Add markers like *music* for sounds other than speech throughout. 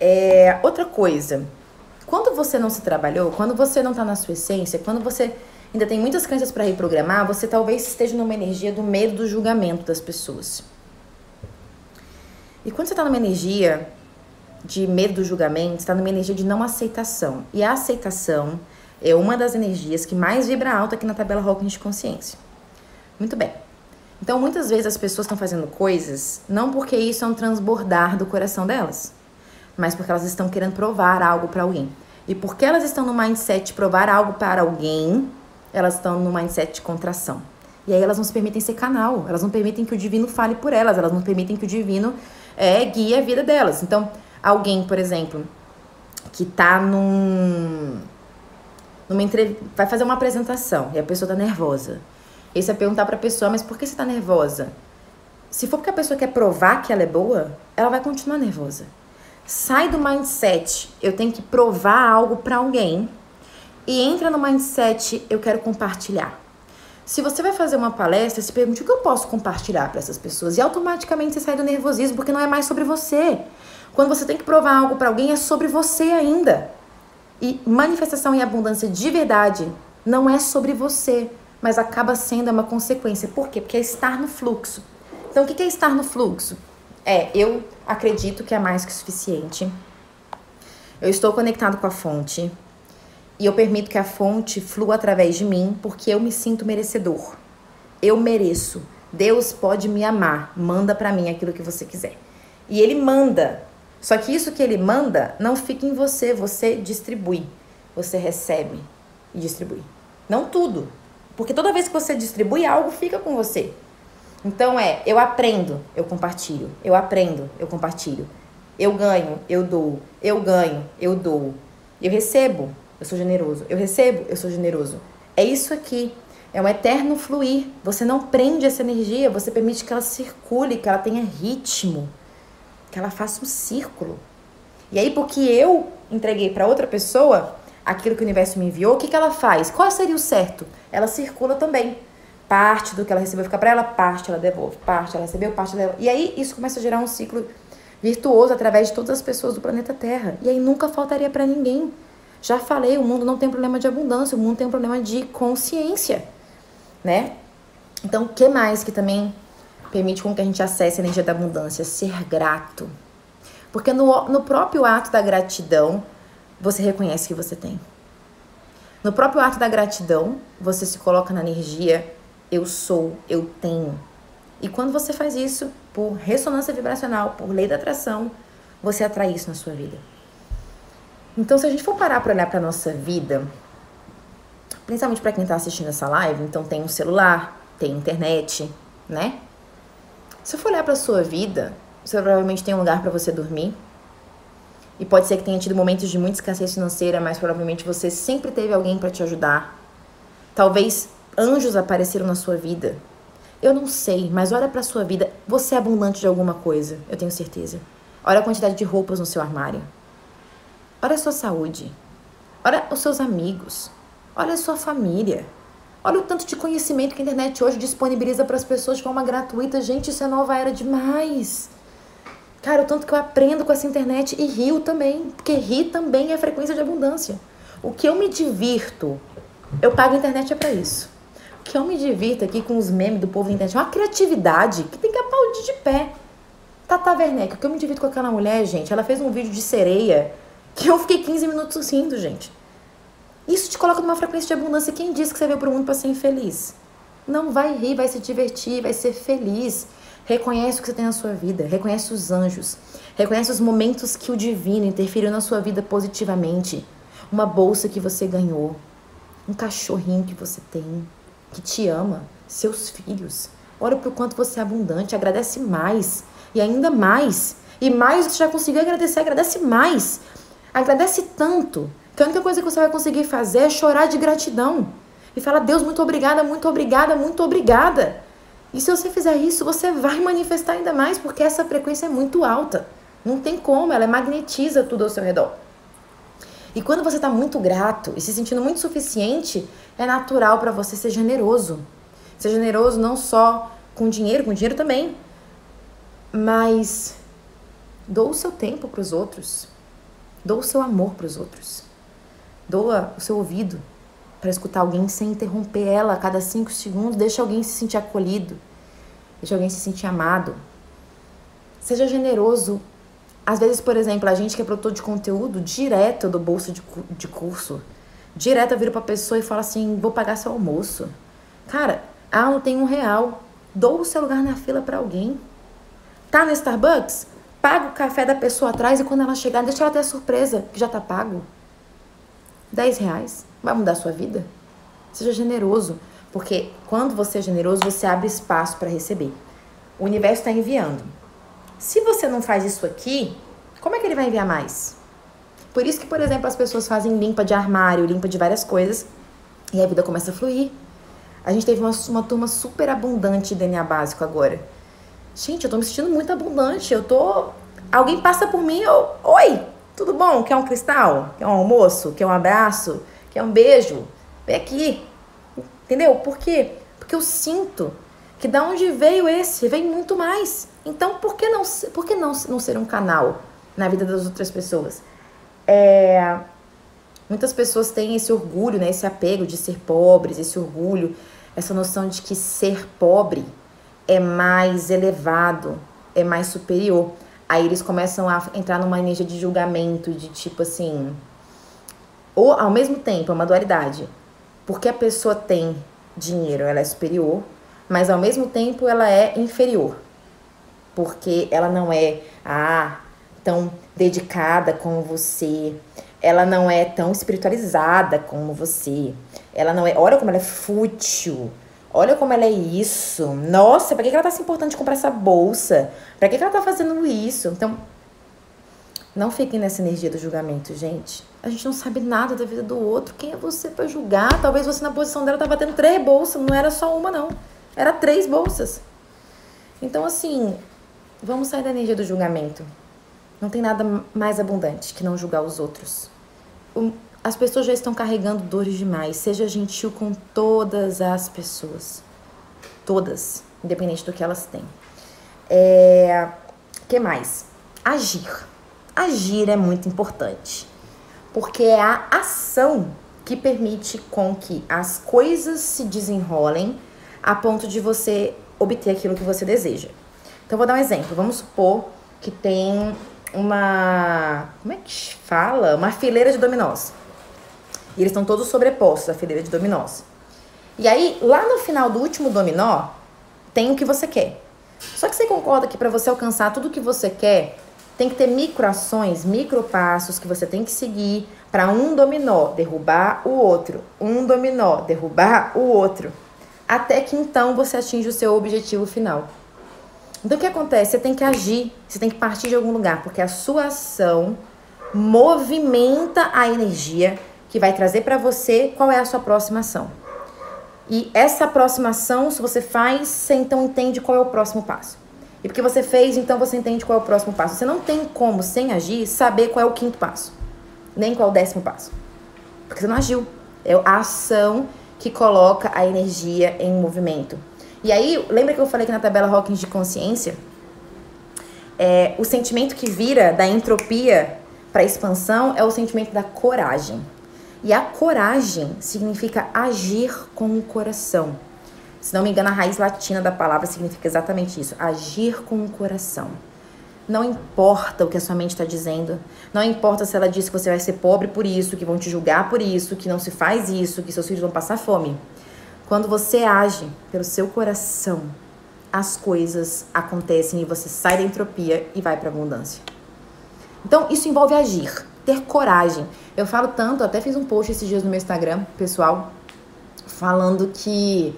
É, outra coisa, quando você não se trabalhou, quando você não tá na sua essência, quando você ainda tem muitas crenças para reprogramar, você talvez esteja numa energia do medo do julgamento das pessoas. E quando você tá numa energia de medo do julgamento, está numa energia de não aceitação. E a aceitação é uma das energias que mais vibra alto aqui na tabela Hawkins de consciência. Muito bem. Então, muitas vezes as pessoas estão fazendo coisas não porque isso é um transbordar do coração delas, mas porque elas estão querendo provar algo para alguém. E porque elas estão no mindset de provar algo para alguém, elas estão no mindset de contração. E aí elas não se permitem ser canal, elas não permitem que o divino fale por elas, elas não permitem que o divino é, guie a vida delas. Então, alguém, por exemplo, que tá num. Numa entrev... vai fazer uma apresentação e a pessoa tá nervosa. E você vai perguntar pra pessoa, mas por que você tá nervosa? Se for porque a pessoa quer provar que ela é boa, ela vai continuar nervosa. Sai do mindset, eu tenho que provar algo para alguém, e entra no mindset, eu quero compartilhar. Se você vai fazer uma palestra, se pergunte o que eu posso compartilhar para essas pessoas e automaticamente você sai do nervosismo porque não é mais sobre você. Quando você tem que provar algo para alguém, é sobre você ainda. E manifestação e abundância de verdade não é sobre você, mas acaba sendo uma consequência. Por quê? Porque é estar no fluxo. Então, o que é estar no fluxo? É, eu acredito que é mais que suficiente. Eu estou conectado com a fonte. E eu permito que a fonte flua através de mim, porque eu me sinto merecedor. Eu mereço. Deus pode me amar. Manda para mim aquilo que você quiser. E ele manda só que isso que ele manda não fica em você, você distribui. Você recebe e distribui. Não tudo. Porque toda vez que você distribui, algo fica com você. Então é, eu aprendo, eu compartilho. Eu aprendo, eu compartilho. Eu ganho, eu dou. Eu ganho, eu dou. Eu recebo, eu sou generoso. Eu recebo, eu sou generoso. É isso aqui. É um eterno fluir. Você não prende essa energia, você permite que ela circule, que ela tenha ritmo que ela faça um círculo. E aí, porque eu entreguei para outra pessoa aquilo que o universo me enviou, o que, que ela faz? Qual seria o certo? Ela circula também. Parte do que ela recebeu fica para ela, parte ela devolve, parte ela recebeu, parte ela devolve. E aí isso começa a gerar um ciclo virtuoso através de todas as pessoas do planeta Terra. E aí nunca faltaria para ninguém. Já falei, o mundo não tem problema de abundância, o mundo tem um problema de consciência, né? Então, o que mais que também permite com que a gente acesse a energia da abundância, ser grato. Porque no, no próprio ato da gratidão, você reconhece que você tem. No próprio ato da gratidão, você se coloca na energia eu sou, eu tenho. E quando você faz isso, por ressonância vibracional, por lei da atração, você atrai isso na sua vida. Então, se a gente for parar para olhar para nossa vida, principalmente para quem está assistindo essa live, então tem um celular, tem internet, né? Se for olhar para sua vida, você provavelmente tem um lugar para você dormir. E pode ser que tenha tido momentos de muita escassez financeira, mas provavelmente você sempre teve alguém para te ajudar. Talvez anjos apareceram na sua vida. Eu não sei, mas olha para sua vida. Você é abundante de alguma coisa, eu tenho certeza. Olha a quantidade de roupas no seu armário. Olha a sua saúde. Olha os seus amigos. Olha a sua família. Olha o tanto de conhecimento que a internet hoje disponibiliza para as pessoas de forma gratuita. Gente, isso é nova era demais. Cara, o tanto que eu aprendo com essa internet e rio também, porque rir também é frequência de abundância. O que eu me divirto, eu pago a internet é para isso. Que eu me divirto aqui com os memes do povo da internet é uma criatividade que tem que aplaudir de pé. Tata Werneck, o que eu me divirto com aquela mulher, gente, ela fez um vídeo de sereia que eu fiquei 15 minutos rindo, gente. Isso te coloca numa frequência de abundância. Quem disse que você veio para o mundo para ser infeliz? Não vai rir, vai se divertir, vai ser feliz. Reconhece o que você tem na sua vida, reconhece os anjos, reconhece os momentos que o divino interferiu na sua vida positivamente. Uma bolsa que você ganhou, um cachorrinho que você tem, que te ama, seus filhos. Olha para o quanto você é abundante, agradece mais e ainda mais. E mais você já conseguiu agradecer, agradece mais. Agradece tanto que a única coisa que você vai conseguir fazer é chorar de gratidão. E falar, Deus, muito obrigada, muito obrigada, muito obrigada. E se você fizer isso, você vai manifestar ainda mais, porque essa frequência é muito alta. Não tem como, ela magnetiza tudo ao seu redor. E quando você está muito grato e se sentindo muito suficiente, é natural para você ser generoso. Ser generoso não só com dinheiro, com dinheiro também, mas dou o seu tempo para os outros. Doa o seu amor para os outros. Doa o seu ouvido para escutar alguém sem interromper ela a cada cinco segundos. Deixa alguém se sentir acolhido. Deixa alguém se sentir amado. Seja generoso. Às vezes, por exemplo, a gente que é produtor de conteúdo, direto do bolso de, de curso, direto eu viro pra pessoa e falo assim: vou pagar seu almoço. Cara, ah, não tem um real. Dou o seu lugar na fila para alguém. Tá no Starbucks? Paga o café da pessoa atrás e quando ela chegar, deixa ela ter a surpresa que já tá pago. 10 reais. Vai mudar a sua vida? Seja generoso. Porque quando você é generoso, você abre espaço para receber. O universo está enviando. Se você não faz isso aqui, como é que ele vai enviar mais? Por isso que, por exemplo, as pessoas fazem limpa de armário, limpa de várias coisas, e a vida começa a fluir. A gente teve uma, uma turma super abundante de DNA básico agora. Gente, eu tô me sentindo muito abundante. Eu tô. Alguém passa por mim, eu. Oi, tudo bom? Quer um cristal? Quer um almoço? Quer um abraço? Quer um beijo? Vem aqui. Entendeu? Por quê? Porque eu sinto que da onde veio esse, vem muito mais. Então, por que não, por que não, não ser um canal na vida das outras pessoas? É, muitas pessoas têm esse orgulho, né, esse apego de ser pobres, esse orgulho, essa noção de que ser pobre é mais elevado, é mais superior. Aí eles começam a entrar numa energia de julgamento, de tipo assim. Ou ao mesmo tempo, é uma dualidade porque a pessoa tem dinheiro, ela é superior, mas ao mesmo tempo ela é inferior. Porque ela não é ah, tão dedicada como você, ela não é tão espiritualizada como você. Ela não é, olha como ela é fútil. Olha como ela é isso. Nossa, pra que ela tá se importando de comprar essa bolsa? Pra que ela tá fazendo isso? Então, não fiquem nessa energia do julgamento, gente. A gente não sabe nada da vida do outro. Quem é você para julgar? Talvez você na posição dela tava tendo três bolsas, não era só uma não. Era três bolsas. Então assim, vamos sair da energia do julgamento. Não tem nada mais abundante que não julgar os outros. As pessoas já estão carregando dores demais. Seja gentil com todas as pessoas. Todas, independente do que elas têm. É... que mais? Agir. Agir é muito importante porque é a ação que permite com que as coisas se desenrolem a ponto de você obter aquilo que você deseja. Então, vou dar um exemplo. Vamos supor que tem uma. Como é que fala? Uma fileira de dominós. E eles estão todos sobrepostos, a fileira de dominós. E aí, lá no final do último dominó, tem o que você quer. Só que você concorda que para você alcançar tudo o que você quer, tem que ter microações, micropassos que você tem que seguir para um dominó derrubar o outro, um dominó derrubar o outro, até que então você atinja o seu objetivo final. Então o que acontece? Você tem que agir, você tem que partir de algum lugar, porque a sua ação movimenta a energia que vai trazer para você qual é a sua próxima ação. E essa próxima ação, se você faz, você então entende qual é o próximo passo. E porque você fez, então você entende qual é o próximo passo. Você não tem como, sem agir, saber qual é o quinto passo, nem qual é o décimo passo. Porque você não agiu. É a ação que coloca a energia em movimento. E aí, lembra que eu falei que na tabela Hawkins de consciência, é, o sentimento que vira da entropia para expansão é o sentimento da coragem. E a coragem significa agir com o coração. Se não me engano, a raiz latina da palavra significa exatamente isso: agir com o coração. Não importa o que a sua mente está dizendo. Não importa se ela diz que você vai ser pobre por isso, que vão te julgar por isso, que não se faz isso, que seus filhos vão passar fome. Quando você age pelo seu coração, as coisas acontecem e você sai da entropia e vai para abundância. Então, isso envolve agir, ter coragem. Eu falo tanto, até fiz um post esses dias no meu Instagram, pessoal, falando que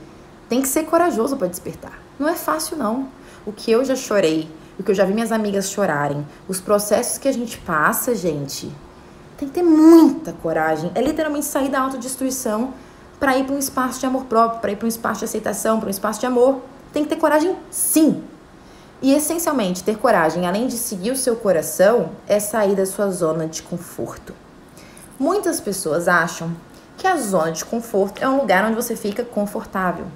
tem que ser corajoso para despertar. Não é fácil, não. O que eu já chorei, o que eu já vi minhas amigas chorarem, os processos que a gente passa, gente, tem que ter muita coragem. É literalmente sair da autodestruição para ir para um espaço de amor próprio, para ir para um espaço de aceitação, para um espaço de amor. Tem que ter coragem, sim. E essencialmente, ter coragem, além de seguir o seu coração, é sair da sua zona de conforto. Muitas pessoas acham que a zona de conforto é um lugar onde você fica confortável.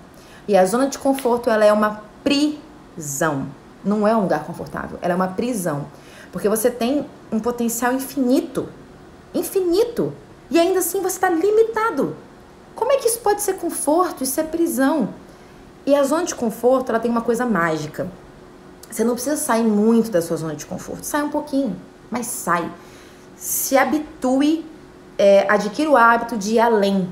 E a zona de conforto, ela é uma prisão. Não é um lugar confortável, ela é uma prisão. Porque você tem um potencial infinito infinito. E ainda assim você está limitado. Como é que isso pode ser conforto? Isso é prisão. E a zona de conforto, ela tem uma coisa mágica. Você não precisa sair muito da sua zona de conforto. Sai um pouquinho, mas sai. Se habitue, é, adquira o hábito de ir além.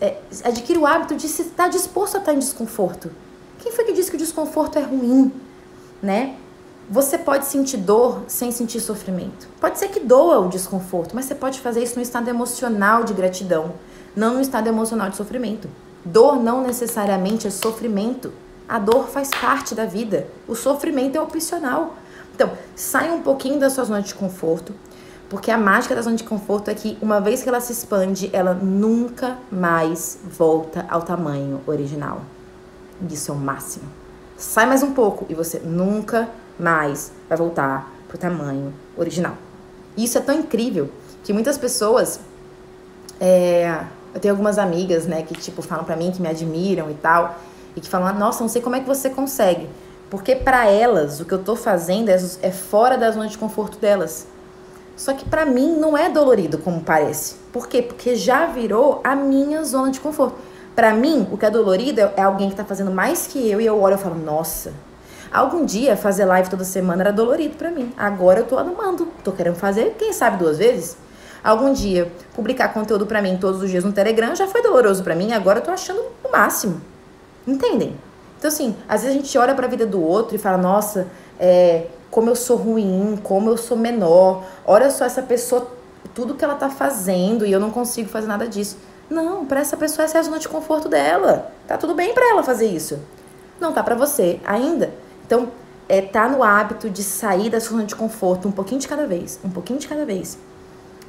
É, adquira o hábito de estar disposto a estar em desconforto. Quem foi que disse que o desconforto é ruim, né? Você pode sentir dor sem sentir sofrimento. Pode ser que doa o desconforto, mas você pode fazer isso no estado emocional de gratidão, não no estado emocional de sofrimento. Dor não necessariamente é sofrimento. A dor faz parte da vida. O sofrimento é opcional. Então, saia um pouquinho da sua zona de conforto, porque a mágica da zona de conforto é que uma vez que ela se expande, ela nunca mais volta ao tamanho original. Isso é o máximo. Sai mais um pouco e você nunca mais vai voltar pro tamanho original. Isso é tão incrível que muitas pessoas é, eu tenho algumas amigas, né, que tipo falam para mim que me admiram e tal, e que falam: "Nossa, não sei como é que você consegue". Porque para elas o que eu tô fazendo é, é fora da zona de conforto delas. Só que para mim não é dolorido como parece. Por quê? Porque já virou a minha zona de conforto. Para mim, o que é dolorido é, é alguém que tá fazendo mais que eu e eu olho e falo: "Nossa, Algum dia fazer live toda semana era dolorido para mim. Agora eu tô amando. Tô querendo fazer, quem sabe duas vezes. Algum dia publicar conteúdo para mim todos os dias no Telegram já foi doloroso para mim, agora eu tô achando o máximo. Entendem? Então, assim, às vezes a gente olha para a vida do outro e fala: nossa, é, como eu sou ruim, como eu sou menor, olha só essa pessoa, tudo que ela tá fazendo e eu não consigo fazer nada disso. Não, para essa pessoa essa é a zona de conforto dela. Tá tudo bem para ela fazer isso. Não tá para você ainda. Então, é tá no hábito de sair da zona de conforto um pouquinho de cada vez, um pouquinho de cada vez.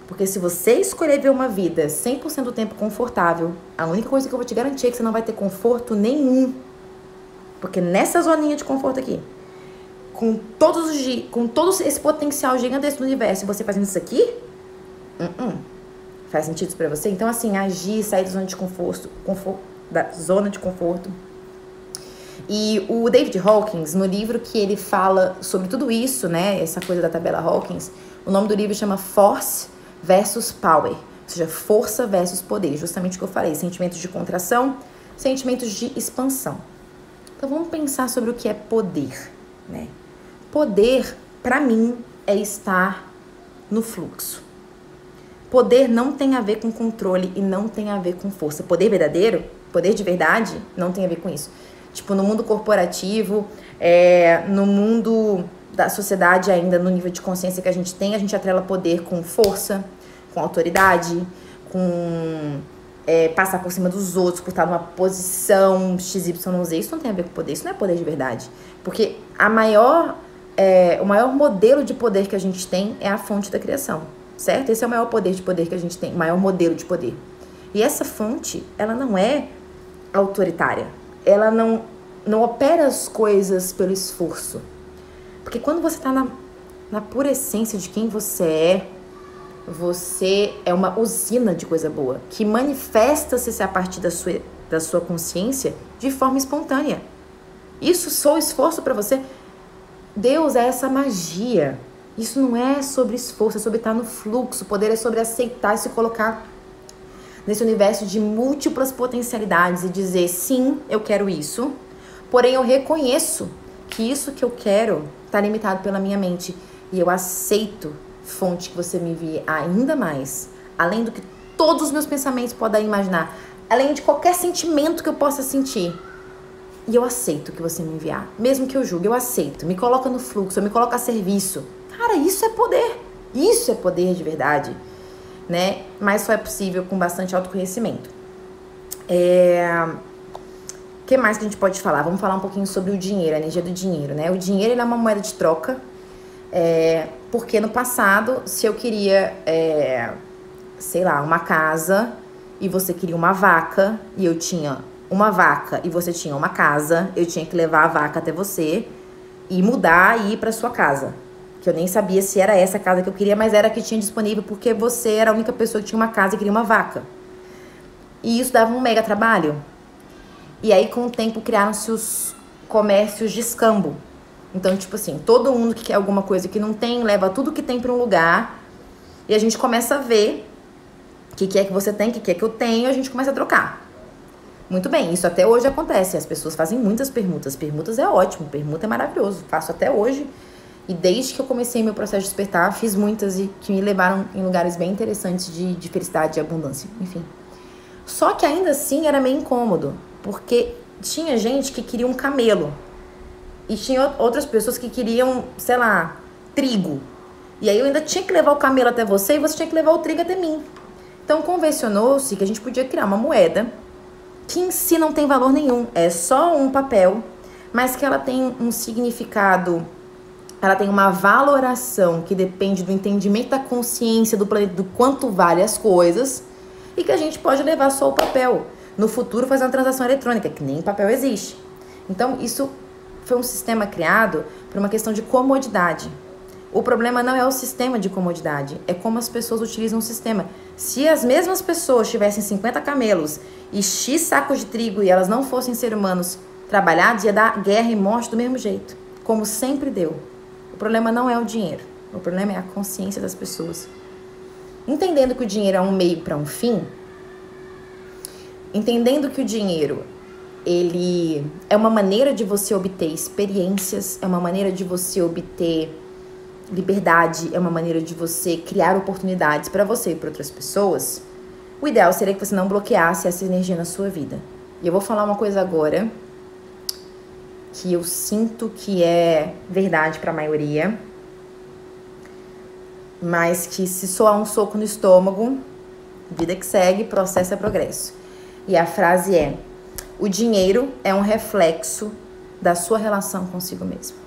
Porque se você escolher ver uma vida 100% do tempo confortável, a única coisa que eu vou te garantir é que você não vai ter conforto nenhum. Porque nessa zoninha de conforto aqui, com todos os com todo esse potencial gigantesco do universo, você fazendo isso aqui, uh -uh. Faz sentido isso pra você? Então, assim, agir, sair da zona de conforto, conforto da zona de conforto. E o David Hawkins, no livro que ele fala sobre tudo isso, né, essa coisa da tabela Hawkins, o nome do livro chama Force versus power, ou seja, força versus poder, justamente o que eu falei, sentimentos de contração, sentimentos de expansão. Então vamos pensar sobre o que é poder, né? Poder, para mim, é estar no fluxo. Poder não tem a ver com controle e não tem a ver com força. Poder verdadeiro, poder de verdade, não tem a ver com isso. Tipo, no mundo corporativo, é, no mundo da sociedade ainda no nível de consciência que a gente tem, a gente atrela poder com força, com autoridade, com é, passar por cima dos outros, por estar numa posição XYZ. Isso não tem a ver com poder, isso não é poder de verdade. Porque a maior, é, o maior modelo de poder que a gente tem é a fonte da criação, certo? Esse é o maior poder de poder que a gente tem, o maior modelo de poder. E essa fonte, ela não é autoritária. Ela não, não opera as coisas pelo esforço porque quando você está na, na pura essência de quem você é, você é uma usina de coisa boa, que manifesta-se a partir da sua, da sua consciência de forma espontânea. Isso só esforço para você. Deus é essa magia. Isso não é sobre esforço, é sobre estar no fluxo. O poder é sobre aceitar e se colocar nesse universo de múltiplas potencialidades e dizer: sim, eu quero isso, porém eu reconheço que isso que eu quero está limitado pela minha mente. E eu aceito fonte que você me envie ainda mais, além do que todos os meus pensamentos podem imaginar, além de qualquer sentimento que eu possa sentir. E eu aceito que você me enviar, mesmo que eu julgue, eu aceito. Me coloca no fluxo, me coloca a serviço. Cara, isso é poder. Isso é poder de verdade, né? Mas só é possível com bastante autoconhecimento. É o que mais que a gente pode falar? Vamos falar um pouquinho sobre o dinheiro, a energia do dinheiro, né? O dinheiro é uma moeda de troca, é, porque no passado, se eu queria, é, sei lá, uma casa e você queria uma vaca e eu tinha uma vaca e você tinha uma casa, eu tinha que levar a vaca até você e mudar e ir para sua casa. Que eu nem sabia se era essa casa que eu queria, mas era a que tinha disponível porque você era a única pessoa que tinha uma casa e queria uma vaca. E isso dava um mega trabalho. E aí, com o tempo, criaram-se os comércios de escambo. Então, tipo assim, todo mundo que quer alguma coisa que não tem, leva tudo que tem para um lugar E a gente começa a ver o que, que é que você tem, o que, que é que eu tenho, e a gente começa a trocar. Muito bem, isso até hoje acontece. As pessoas fazem muitas permutas. Permutas é ótimo, permuta é maravilhoso. Faço até hoje. E desde que eu comecei meu processo de despertar, fiz muitas e que me levaram em lugares bem interessantes de, de felicidade e abundância. Enfim. Só que ainda assim era meio incômodo, porque tinha gente que queria um camelo. E tinha outras pessoas que queriam, sei lá, trigo. E aí eu ainda tinha que levar o camelo até você e você tinha que levar o trigo até mim. Então convencionou-se que a gente podia criar uma moeda que em si não tem valor nenhum, é só um papel, mas que ela tem um significado, ela tem uma valoração que depende do entendimento da consciência do planeta, do quanto vale as coisas, e que a gente pode levar só o papel. No futuro fazer uma transação eletrônica, que nem papel existe. Então, isso foi um sistema criado por uma questão de comodidade. O problema não é o sistema de comodidade, é como as pessoas utilizam o sistema. Se as mesmas pessoas tivessem 50 camelos e X sacos de trigo e elas não fossem ser humanos trabalhados, ia dar guerra e morte do mesmo jeito, como sempre deu. O problema não é o dinheiro, o problema é a consciência das pessoas. Entendendo que o dinheiro é um meio para um fim, entendendo que o dinheiro ele é uma maneira de você obter experiências, é uma maneira de você obter liberdade é uma maneira de você criar oportunidades para você e para outras pessoas, o ideal seria que você não bloqueasse essa energia na sua vida. E eu vou falar uma coisa agora que eu sinto que é verdade para a maioria, mas que se soar um soco no estômago, vida que segue, processo é progresso. E a frase é: o dinheiro é um reflexo da sua relação consigo mesmo.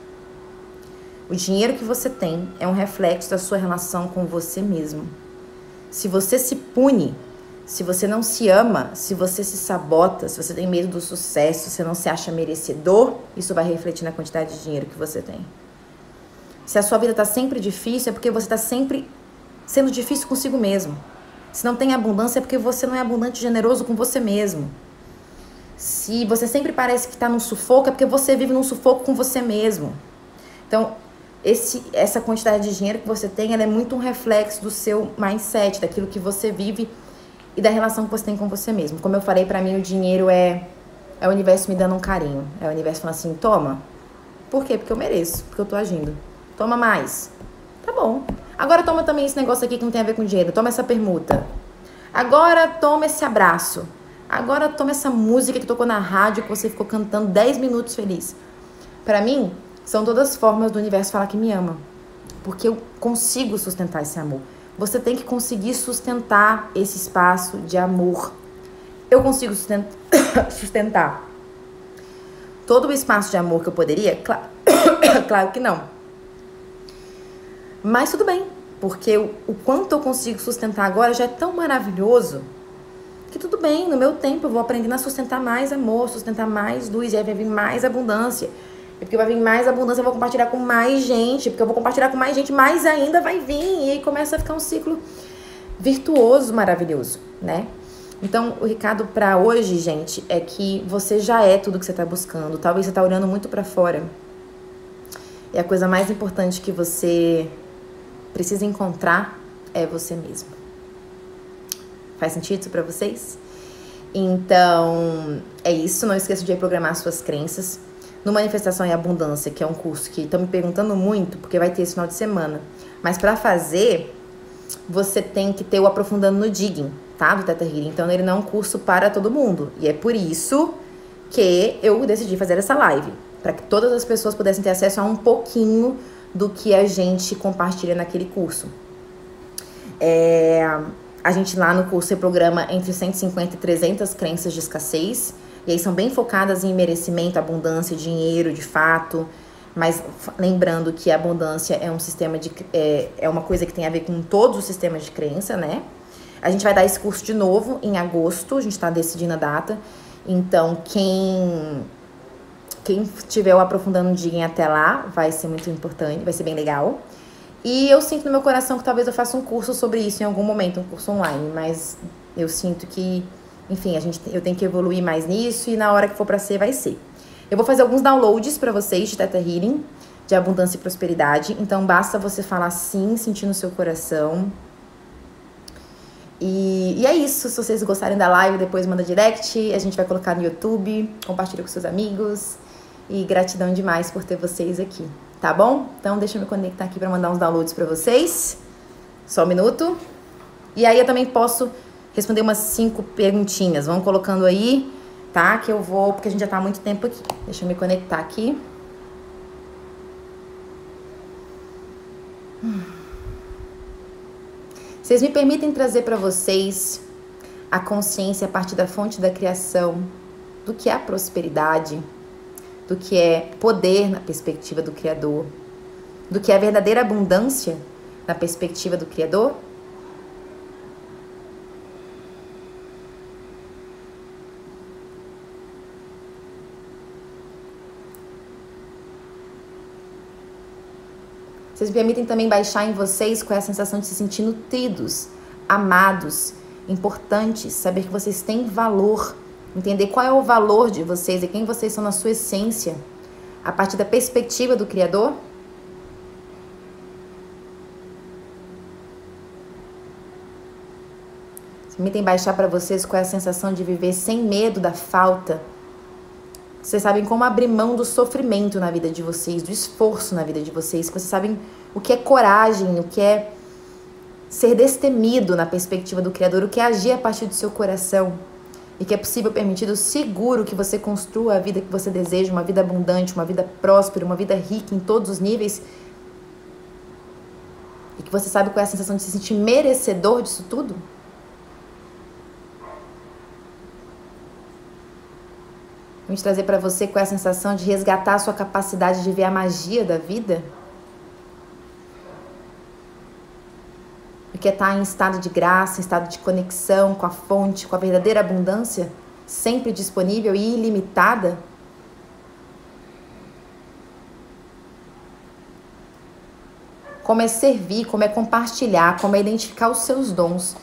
O dinheiro que você tem é um reflexo da sua relação com você mesmo. Se você se pune, se você não se ama, se você se sabota, se você tem medo do sucesso, se você não se acha merecedor, isso vai refletir na quantidade de dinheiro que você tem. Se a sua vida está sempre difícil, é porque você está sempre sendo difícil consigo mesmo. Se não tem abundância, é porque você não é abundante e generoso com você mesmo. Se você sempre parece que está num sufoco, é porque você vive num sufoco com você mesmo. Então, esse, essa quantidade de dinheiro que você tem, ela é muito um reflexo do seu mindset, daquilo que você vive e da relação que você tem com você mesmo. Como eu falei, para mim o dinheiro é é o universo me dando um carinho. É o universo falando assim: "Toma". Por quê? Porque eu mereço, porque eu tô agindo. Toma mais. Tá bom. Agora toma também esse negócio aqui que não tem a ver com dinheiro. Toma essa permuta. Agora toma esse abraço. Agora toma essa música que tocou na rádio que você ficou cantando 10 minutos feliz. Para mim, são todas formas do universo falar que me ama. Porque eu consigo sustentar esse amor. Você tem que conseguir sustentar esse espaço de amor. Eu consigo *coughs* sustentar todo o espaço de amor que eu poderia? Claro, *coughs* claro que não. Mas tudo bem, porque o, o quanto eu consigo sustentar agora já é tão maravilhoso que tudo bem, no meu tempo eu vou aprendendo a sustentar mais amor, sustentar mais luz, e aí vai vir mais abundância. É porque vai vir mais abundância, eu vou compartilhar com mais gente, porque eu vou compartilhar com mais gente, mais ainda vai vir. E aí começa a ficar um ciclo virtuoso, maravilhoso, né? Então, o recado para hoje, gente, é que você já é tudo que você está buscando. Talvez você está olhando muito para fora. E a coisa mais importante que você precisa encontrar é você mesmo. Faz sentido isso para vocês? Então, é isso. Não esqueça de reprogramar suas crenças no Manifestação e Abundância, que é um curso que estão me perguntando muito, porque vai ter esse final de semana. Mas para fazer, você tem que ter o aprofundando no digging, tá? Do Teta Healing. Então ele não é um curso para todo mundo. E é por isso que eu decidi fazer essa live, para que todas as pessoas pudessem ter acesso a um pouquinho do que a gente compartilha naquele curso. É, a gente lá no curso reprograma entre 150 e 300 crenças de escassez e aí são bem focadas em merecimento, abundância, dinheiro de fato. Mas lembrando que a abundância é um sistema de. É, é uma coisa que tem a ver com todos os sistemas de crença, né? A gente vai dar esse curso de novo em agosto, a gente está decidindo a data. Então, quem quem estiver o aprofundando Digem até lá vai ser muito importante, vai ser bem legal. E eu sinto no meu coração que talvez eu faça um curso sobre isso em algum momento, um curso online, mas eu sinto que enfim, a gente, eu tenho que evoluir mais nisso e na hora que for para ser, vai ser. Eu vou fazer alguns downloads para vocês de Teta Healing, de abundância e prosperidade. Então, basta você falar sim, sentir no seu coração. E, e é isso. Se vocês gostarem da live, depois manda direct. A gente vai colocar no YouTube. Compartilha com seus amigos. E gratidão demais por ter vocês aqui. Tá bom? Então deixa eu me conectar aqui para mandar uns downloads para vocês. Só um minuto. E aí eu também posso responder umas cinco perguntinhas. Vão colocando aí, tá? Que eu vou, porque a gente já tá há muito tempo aqui. Deixa eu me conectar aqui. Vocês me permitem trazer para vocês a consciência a partir da fonte da criação do que é a prosperidade, do que é poder na perspectiva do Criador, do que é a verdadeira abundância na perspectiva do Criador? Vocês permitem também baixar em vocês com a sensação de se sentir nutridos, amados, importantes, saber que vocês têm valor, entender qual é o valor de vocês e quem vocês são na sua essência, a partir da perspectiva do Criador? Permitem baixar para vocês com a sensação de viver sem medo da falta vocês sabem como abrir mão do sofrimento na vida de vocês, do esforço na vida de vocês. Vocês sabem o que é coragem, o que é ser destemido na perspectiva do Criador, o que é agir a partir do seu coração. E que é possível, permitido, seguro que você construa a vida que você deseja, uma vida abundante, uma vida próspera, uma vida rica em todos os níveis. E que você sabe qual é a sensação de se sentir merecedor disso tudo? Vamos trazer para você com a sensação de resgatar a sua capacidade de ver a magia da vida. O que é estar em estado de graça, em estado de conexão com a fonte, com a verdadeira abundância, sempre disponível e ilimitada. Como é servir, como é compartilhar, como é identificar os seus dons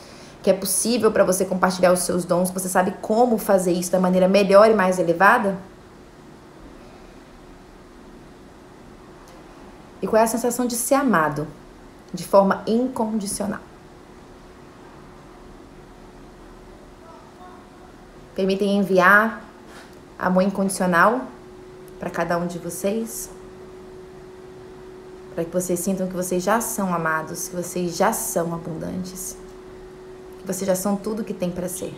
que é possível para você compartilhar os seus dons, você sabe como fazer isso da maneira melhor e mais elevada? E qual é a sensação de ser amado de forma incondicional? Permitem enviar amor incondicional para cada um de vocês? Para que vocês sintam que vocês já são amados, que vocês já são abundantes. Vocês já são tudo que tem para ser.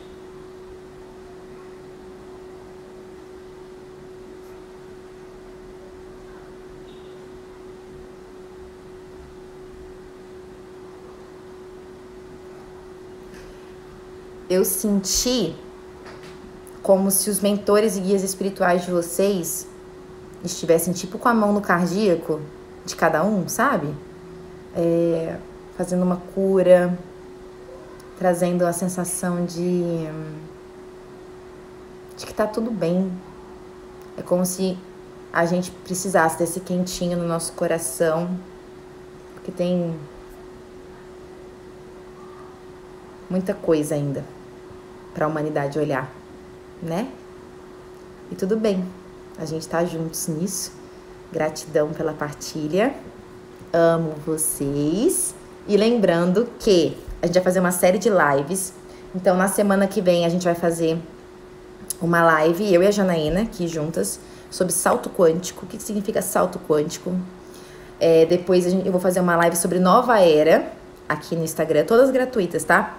Eu senti como se os mentores e guias espirituais de vocês estivessem tipo com a mão no cardíaco de cada um, sabe? É, fazendo uma cura, trazendo a sensação de, de que tá tudo bem. É como se a gente precisasse desse quentinho no nosso coração, porque tem muita coisa ainda para a humanidade olhar, né? E tudo bem, a gente tá juntos nisso. Gratidão pela partilha. Amo vocês. E lembrando que a gente vai fazer uma série de lives. Então, na semana que vem, a gente vai fazer uma live, eu e a Janaína, aqui juntas, sobre salto quântico. O que significa salto quântico? É, depois eu vou fazer uma live sobre nova era, aqui no Instagram, todas gratuitas, tá?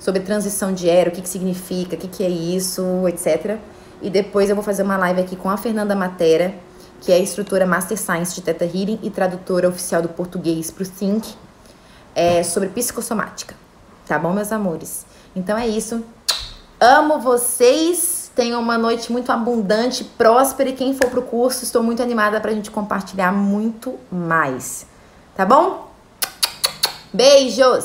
Sobre transição de era, o que, que significa, o que, que é isso, etc. E depois eu vou fazer uma live aqui com a Fernanda Matera, que é instrutora Master Science de Teta Healing e tradutora oficial do português para o Think é, sobre psicossomática. Tá bom, meus amores? Então é isso. Amo vocês. Tenham uma noite muito abundante, próspera. E quem for pro curso, estou muito animada pra gente compartilhar muito mais. Tá bom? Beijos!